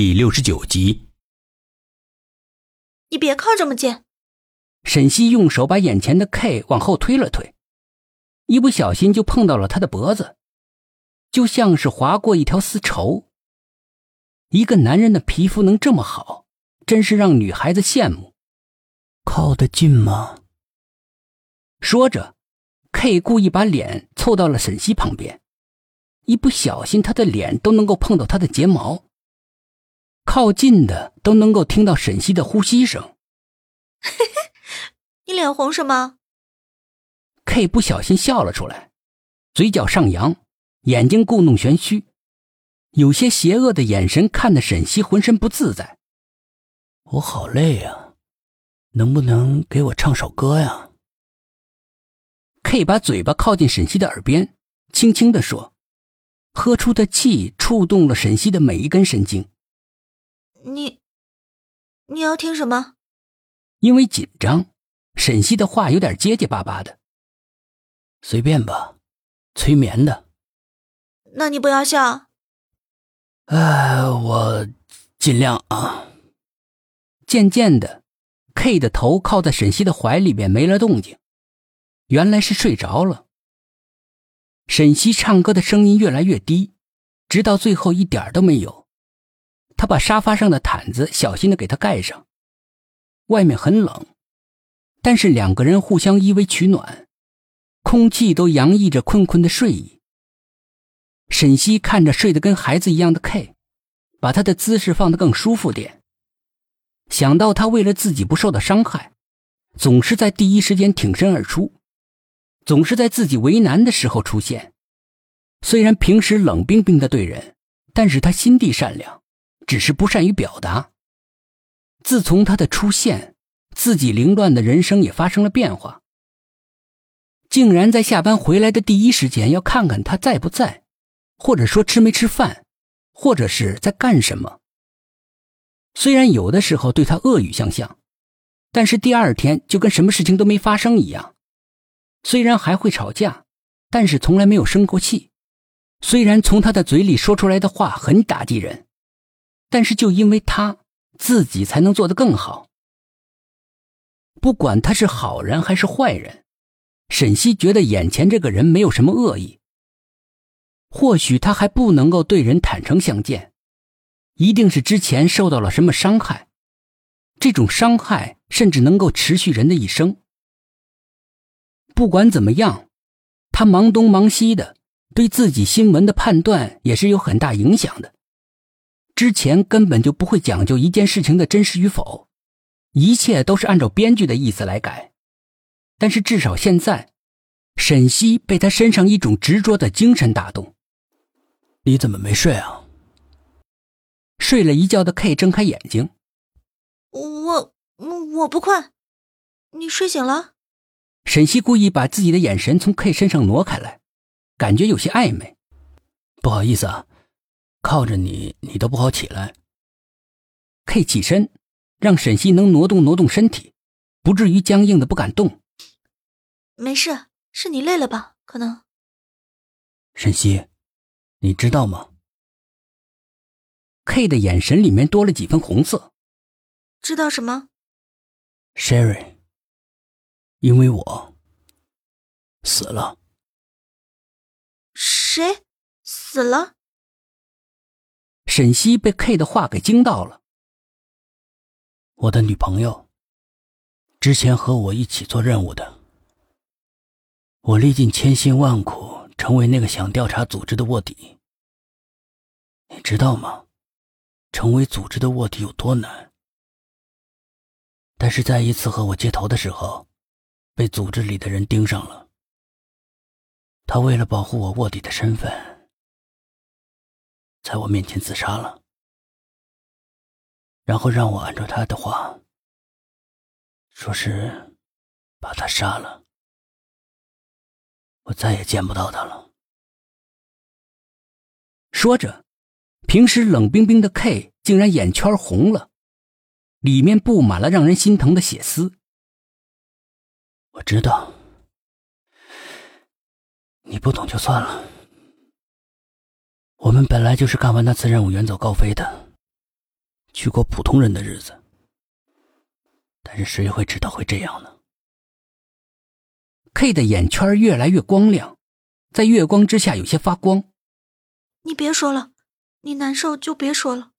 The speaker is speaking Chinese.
第六十九集。你别靠这么近！沈西用手把眼前的 K 往后推了推，一不小心就碰到了他的脖子，就像是划过一条丝绸。一个男人的皮肤能这么好，真是让女孩子羡慕。靠得近吗？说着，K 故意把脸凑到了沈西旁边，一不小心他的脸都能够碰到他的睫毛。靠近的都能够听到沈西的呼吸声。你脸红什么？K 不小心笑了出来，嘴角上扬，眼睛故弄玄虚，有些邪恶的眼神看得沈西浑身不自在。我好累呀，能不能给我唱首歌呀？K 把嘴巴靠近沈西的耳边，轻轻的说，喝出的气触动了沈西的每一根神经。你，你要听什么？因为紧张，沈西的话有点结结巴巴的。随便吧，催眠的。那你不要笑。哎，我尽量啊。渐渐的，K 的头靠在沈西的怀里边，没了动静。原来是睡着了。沈西唱歌的声音越来越低，直到最后一点都没有。他把沙发上的毯子小心的给他盖上。外面很冷，但是两个人互相依偎取暖，空气都洋溢着困困的睡意。沈西看着睡得跟孩子一样的 K，把他的姿势放得更舒服点。想到他为了自己不受到伤害，总是在第一时间挺身而出，总是在自己为难的时候出现。虽然平时冷冰冰的对人，但是他心地善良。只是不善于表达。自从他的出现，自己凌乱的人生也发生了变化。竟然在下班回来的第一时间要看看他在不在，或者说吃没吃饭，或者是在干什么。虽然有的时候对他恶语相向，但是第二天就跟什么事情都没发生一样。虽然还会吵架，但是从来没有生过气。虽然从他的嘴里说出来的话很打击人。但是，就因为他自己才能做得更好。不管他是好人还是坏人，沈西觉得眼前这个人没有什么恶意。或许他还不能够对人坦诚相见，一定是之前受到了什么伤害，这种伤害甚至能够持续人的一生。不管怎么样，他忙东忙西的，对自己新闻的判断也是有很大影响的。之前根本就不会讲究一件事情的真实与否，一切都是按照编剧的意思来改。但是至少现在，沈西被他身上一种执着的精神打动。你怎么没睡啊？睡了一觉的 K 睁开眼睛，我我不困。你睡醒了？沈西故意把自己的眼神从 K 身上挪开来，感觉有些暧昧。不好意思啊。靠着你，你都不好起来。K 起身，让沈西能挪动挪动身体，不至于僵硬的不敢动。没事，是你累了吧？可能。沈西，你知道吗？K 的眼神里面多了几分红色。知道什么？Sherry，因为我死了。谁死了？沈西被 K 的话给惊到了。我的女朋友，之前和我一起做任务的，我历尽千辛万苦成为那个想调查组织的卧底。你知道吗？成为组织的卧底有多难？但是在一次和我接头的时候，被组织里的人盯上了。他为了保护我卧底的身份。在我面前自杀了，然后让我按照他的话，说是把他杀了，我再也见不到他了。说着，平时冷冰冰的 K 竟然眼圈红了，里面布满了让人心疼的血丝。我知道，你不懂就算了。我们本来就是干完那次任务远走高飞的，去过普通人的日子。但是谁会知道会这样呢？K 的眼圈越来越光亮，在月光之下有些发光。你别说了，你难受就别说了。